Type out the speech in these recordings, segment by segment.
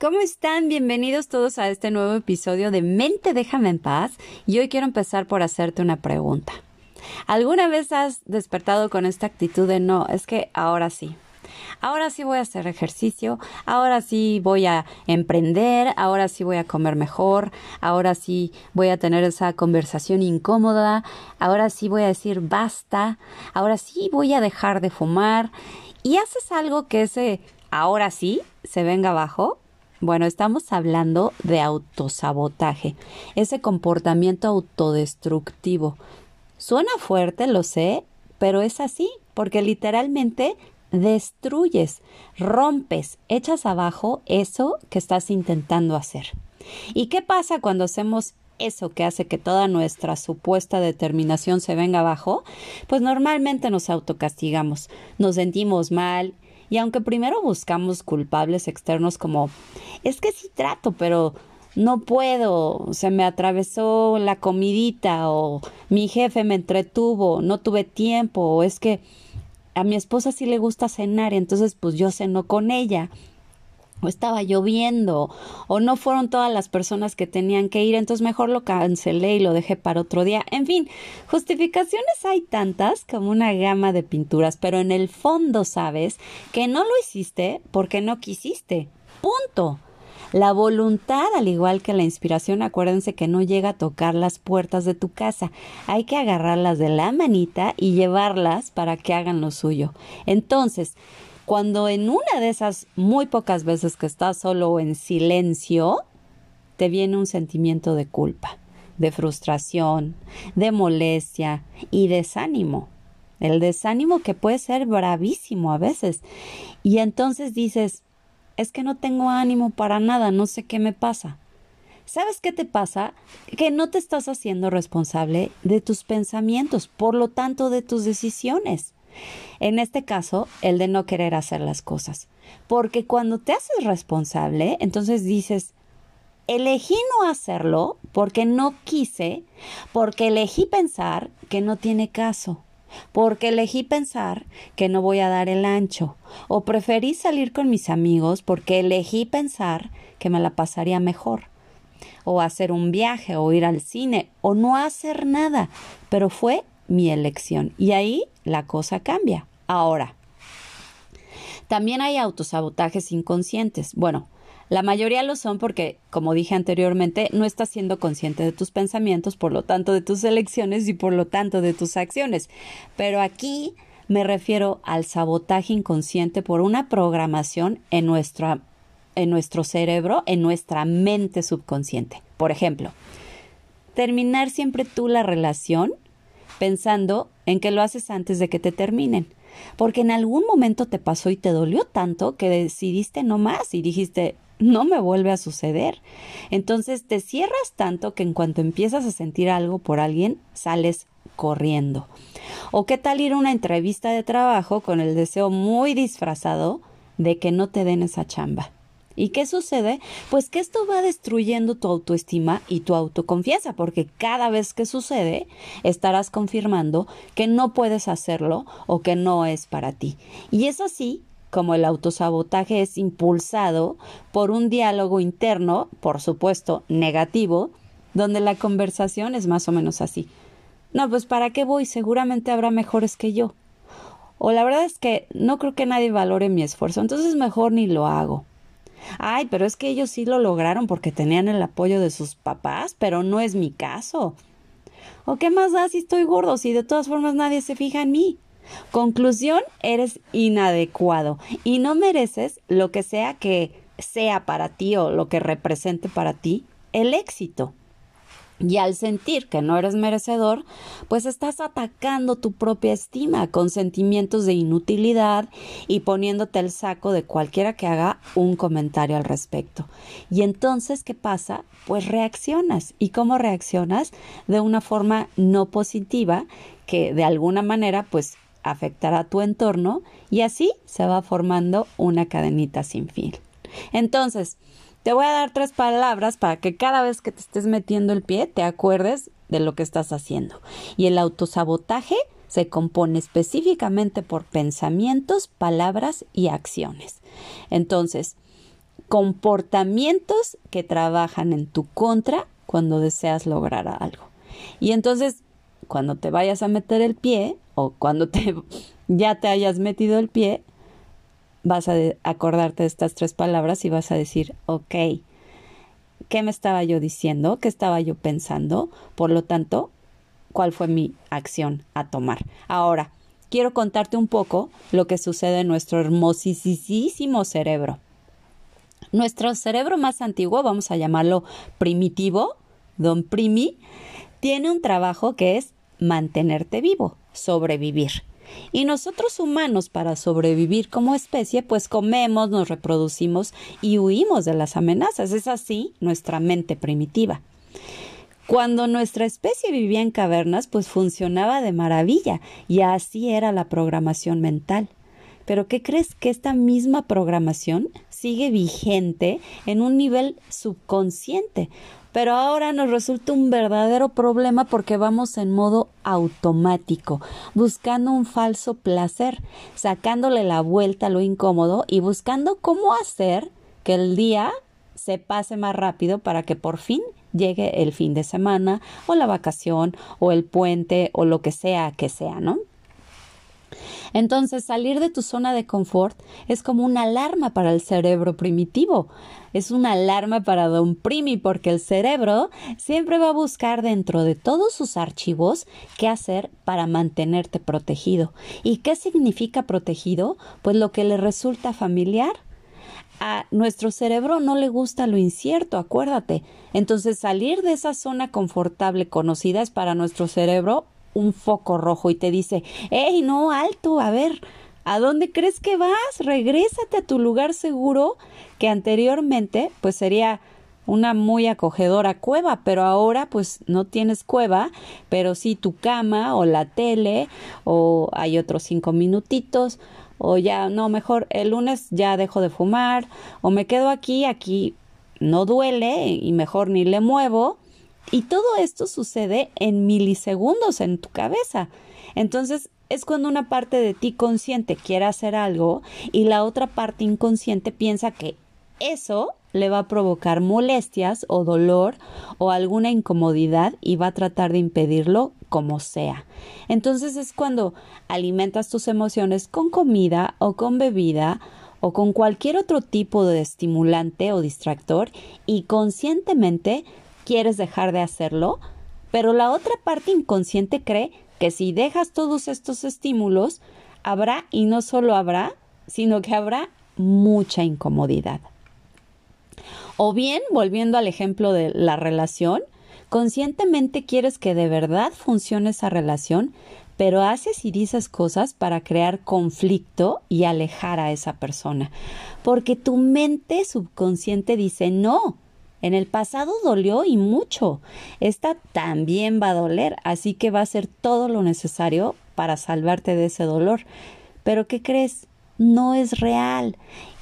¿Cómo están? Bienvenidos todos a este nuevo episodio de Mente Déjame en paz y hoy quiero empezar por hacerte una pregunta. ¿Alguna vez has despertado con esta actitud de no, es que ahora sí? Ahora sí voy a hacer ejercicio, ahora sí voy a emprender, ahora sí voy a comer mejor, ahora sí voy a tener esa conversación incómoda, ahora sí voy a decir basta, ahora sí voy a dejar de fumar y haces algo que ese ahora sí se venga abajo bueno, estamos hablando de autosabotaje, ese comportamiento autodestructivo. Suena fuerte, lo sé, pero es así, porque literalmente destruyes, rompes, echas abajo eso que estás intentando hacer. ¿Y qué pasa cuando hacemos eso que hace que toda nuestra supuesta determinación se venga abajo? Pues normalmente nos autocastigamos, nos sentimos mal, y aunque primero buscamos culpables externos como es que sí trato, pero no puedo, se me atravesó la comidita o mi jefe me entretuvo, no tuve tiempo o es que a mi esposa sí le gusta cenar entonces pues yo ceno con ella o estaba lloviendo, o no fueron todas las personas que tenían que ir, entonces mejor lo cancelé y lo dejé para otro día. En fin, justificaciones hay tantas como una gama de pinturas, pero en el fondo sabes que no lo hiciste porque no quisiste. Punto. La voluntad, al igual que la inspiración, acuérdense que no llega a tocar las puertas de tu casa. Hay que agarrarlas de la manita y llevarlas para que hagan lo suyo. Entonces, cuando en una de esas muy pocas veces que estás solo en silencio, te viene un sentimiento de culpa, de frustración, de molestia y desánimo. El desánimo que puede ser bravísimo a veces. Y entonces dices, es que no tengo ánimo para nada, no sé qué me pasa. ¿Sabes qué te pasa? Que no te estás haciendo responsable de tus pensamientos, por lo tanto de tus decisiones. En este caso, el de no querer hacer las cosas. Porque cuando te haces responsable, entonces dices, elegí no hacerlo porque no quise, porque elegí pensar que no tiene caso, porque elegí pensar que no voy a dar el ancho, o preferí salir con mis amigos porque elegí pensar que me la pasaría mejor, o hacer un viaje, o ir al cine, o no hacer nada, pero fue mi elección. Y ahí la cosa cambia. Ahora, también hay autosabotajes inconscientes. Bueno, la mayoría lo son porque, como dije anteriormente, no estás siendo consciente de tus pensamientos, por lo tanto de tus elecciones y por lo tanto de tus acciones. Pero aquí me refiero al sabotaje inconsciente por una programación en, nuestra, en nuestro cerebro, en nuestra mente subconsciente. Por ejemplo, terminar siempre tú la relación pensando en que lo haces antes de que te terminen. Porque en algún momento te pasó y te dolió tanto que decidiste no más y dijiste, no me vuelve a suceder. Entonces te cierras tanto que en cuanto empiezas a sentir algo por alguien, sales corriendo. O qué tal ir a una entrevista de trabajo con el deseo muy disfrazado de que no te den esa chamba. ¿Y qué sucede? Pues que esto va destruyendo tu autoestima y tu autoconfianza, porque cada vez que sucede estarás confirmando que no puedes hacerlo o que no es para ti. Y es así como el autosabotaje es impulsado por un diálogo interno, por supuesto negativo, donde la conversación es más o menos así. No, pues ¿para qué voy? Seguramente habrá mejores que yo. O la verdad es que no creo que nadie valore mi esfuerzo, entonces mejor ni lo hago. Ay, pero es que ellos sí lo lograron porque tenían el apoyo de sus papás, pero no es mi caso. ¿O qué más da si estoy gordo si de todas formas nadie se fija en mí? Conclusión, eres inadecuado y no mereces lo que sea que sea para ti o lo que represente para ti el éxito. Y al sentir que no eres merecedor, pues estás atacando tu propia estima con sentimientos de inutilidad y poniéndote el saco de cualquiera que haga un comentario al respecto. Y entonces, ¿qué pasa? Pues reaccionas. ¿Y cómo reaccionas? De una forma no positiva que de alguna manera pues afectará a tu entorno y así se va formando una cadenita sin fin. Entonces, te voy a dar tres palabras para que cada vez que te estés metiendo el pie te acuerdes de lo que estás haciendo. Y el autosabotaje se compone específicamente por pensamientos, palabras y acciones. Entonces, comportamientos que trabajan en tu contra cuando deseas lograr algo. Y entonces, cuando te vayas a meter el pie o cuando te ya te hayas metido el pie, vas a acordarte de estas tres palabras y vas a decir, ok, ¿qué me estaba yo diciendo? ¿Qué estaba yo pensando? Por lo tanto, ¿cuál fue mi acción a tomar? Ahora, quiero contarte un poco lo que sucede en nuestro hermosísimo cerebro. Nuestro cerebro más antiguo, vamos a llamarlo primitivo, don Primi, tiene un trabajo que es mantenerte vivo, sobrevivir. Y nosotros humanos para sobrevivir como especie pues comemos, nos reproducimos y huimos de las amenazas. Es así nuestra mente primitiva. Cuando nuestra especie vivía en cavernas pues funcionaba de maravilla y así era la programación mental. Pero ¿qué crees que esta misma programación sigue vigente en un nivel subconsciente? pero ahora nos resulta un verdadero problema porque vamos en modo automático, buscando un falso placer, sacándole la vuelta a lo incómodo y buscando cómo hacer que el día se pase más rápido para que por fin llegue el fin de semana o la vacación o el puente o lo que sea que sea, ¿no? Entonces, salir de tu zona de confort es como una alarma para el cerebro primitivo. Es una alarma para Don Primi porque el cerebro siempre va a buscar dentro de todos sus archivos qué hacer para mantenerte protegido. ¿Y qué significa protegido? Pues lo que le resulta familiar a nuestro cerebro no le gusta lo incierto, acuérdate. Entonces salir de esa zona confortable conocida es para nuestro cerebro un foco rojo y te dice, ¡Ey, no, alto! A ver, ¿a dónde crees que vas? Regrésate a tu lugar seguro, que anteriormente pues sería una muy acogedora cueva, pero ahora pues no tienes cueva, pero sí tu cama o la tele o hay otros cinco minutitos o ya no, mejor el lunes ya dejo de fumar o me quedo aquí, aquí no duele y mejor ni le muevo y todo esto sucede en milisegundos en tu cabeza. Entonces, es cuando una parte de ti consciente quiere hacer algo y la otra parte inconsciente piensa que eso le va a provocar molestias o dolor o alguna incomodidad y va a tratar de impedirlo como sea. Entonces es cuando alimentas tus emociones con comida o con bebida o con cualquier otro tipo de estimulante o distractor y conscientemente quieres dejar de hacerlo, pero la otra parte inconsciente cree que si dejas todos estos estímulos, habrá, y no solo habrá, sino que habrá mucha incomodidad. O bien, volviendo al ejemplo de la relación, conscientemente quieres que de verdad funcione esa relación, pero haces y dices cosas para crear conflicto y alejar a esa persona, porque tu mente subconsciente dice no, en el pasado dolió y mucho. Esta también va a doler, así que va a ser todo lo necesario para salvarte de ese dolor. Pero ¿qué crees? No es real.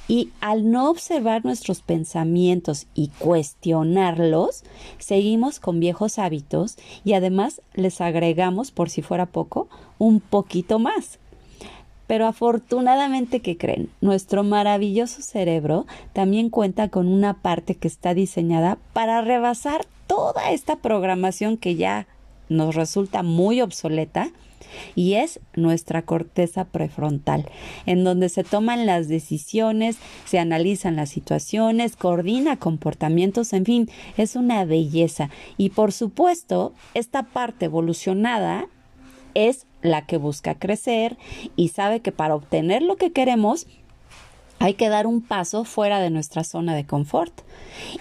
Y al no observar nuestros pensamientos y cuestionarlos, seguimos con viejos hábitos y además les agregamos, por si fuera poco, un poquito más. Pero afortunadamente, ¿qué creen? Nuestro maravilloso cerebro también cuenta con una parte que está diseñada para rebasar toda esta programación que ya nos resulta muy obsoleta y es nuestra corteza prefrontal, en donde se toman las decisiones, se analizan las situaciones, coordina comportamientos, en fin, es una belleza. Y por supuesto, esta parte evolucionada es la que busca crecer y sabe que para obtener lo que queremos hay que dar un paso fuera de nuestra zona de confort.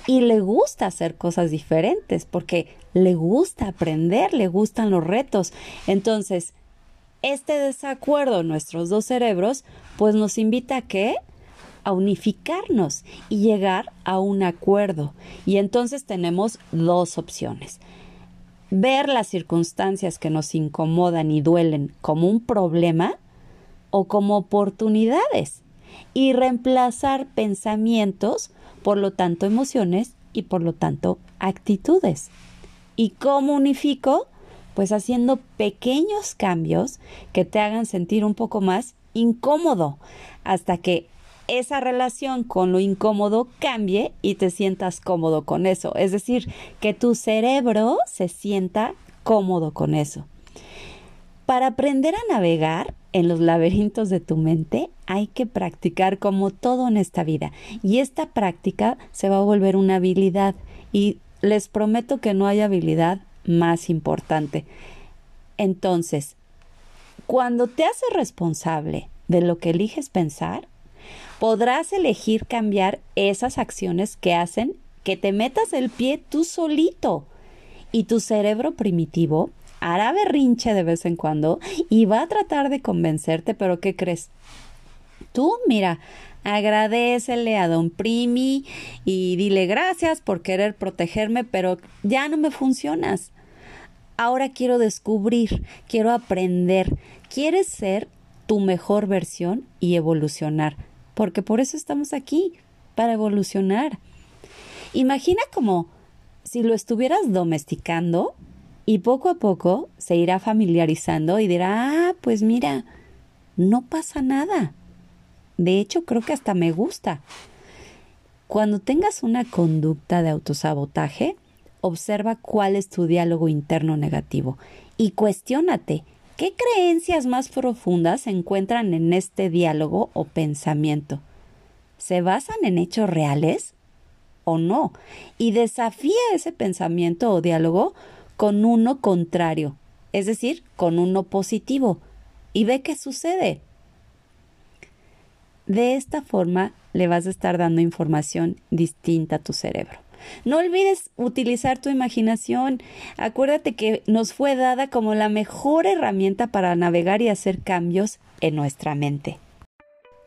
Y le gusta hacer cosas diferentes porque le gusta aprender, le gustan los retos. Entonces, este desacuerdo en nuestros dos cerebros, pues nos invita a qué? A unificarnos y llegar a un acuerdo. Y entonces tenemos dos opciones. Ver las circunstancias que nos incomodan y duelen como un problema o como oportunidades y reemplazar pensamientos, por lo tanto emociones y por lo tanto actitudes. ¿Y cómo unifico? Pues haciendo pequeños cambios que te hagan sentir un poco más incómodo hasta que esa relación con lo incómodo cambie y te sientas cómodo con eso. Es decir, que tu cerebro se sienta cómodo con eso. Para aprender a navegar en los laberintos de tu mente hay que practicar como todo en esta vida y esta práctica se va a volver una habilidad y les prometo que no hay habilidad más importante. Entonces, cuando te haces responsable de lo que eliges pensar, podrás elegir cambiar esas acciones que hacen que te metas el pie tú solito y tu cerebro primitivo hará berrinche de vez en cuando y va a tratar de convencerte, pero ¿qué crees? Tú, mira, agradecele a don Primi y dile gracias por querer protegerme, pero ya no me funcionas. Ahora quiero descubrir, quiero aprender, quieres ser tu mejor versión y evolucionar, porque por eso estamos aquí, para evolucionar. Imagina como si lo estuvieras domesticando y poco a poco se irá familiarizando y dirá, ah, pues mira, no pasa nada. De hecho, creo que hasta me gusta. Cuando tengas una conducta de autosabotaje, observa cuál es tu diálogo interno negativo y cuestiónate qué creencias más profundas se encuentran en este diálogo o pensamiento. ¿Se basan en hechos reales o no? Y desafía ese pensamiento o diálogo con uno contrario, es decir, con uno positivo, y ve qué sucede. De esta forma le vas a estar dando información distinta a tu cerebro. No olvides utilizar tu imaginación. Acuérdate que nos fue dada como la mejor herramienta para navegar y hacer cambios en nuestra mente.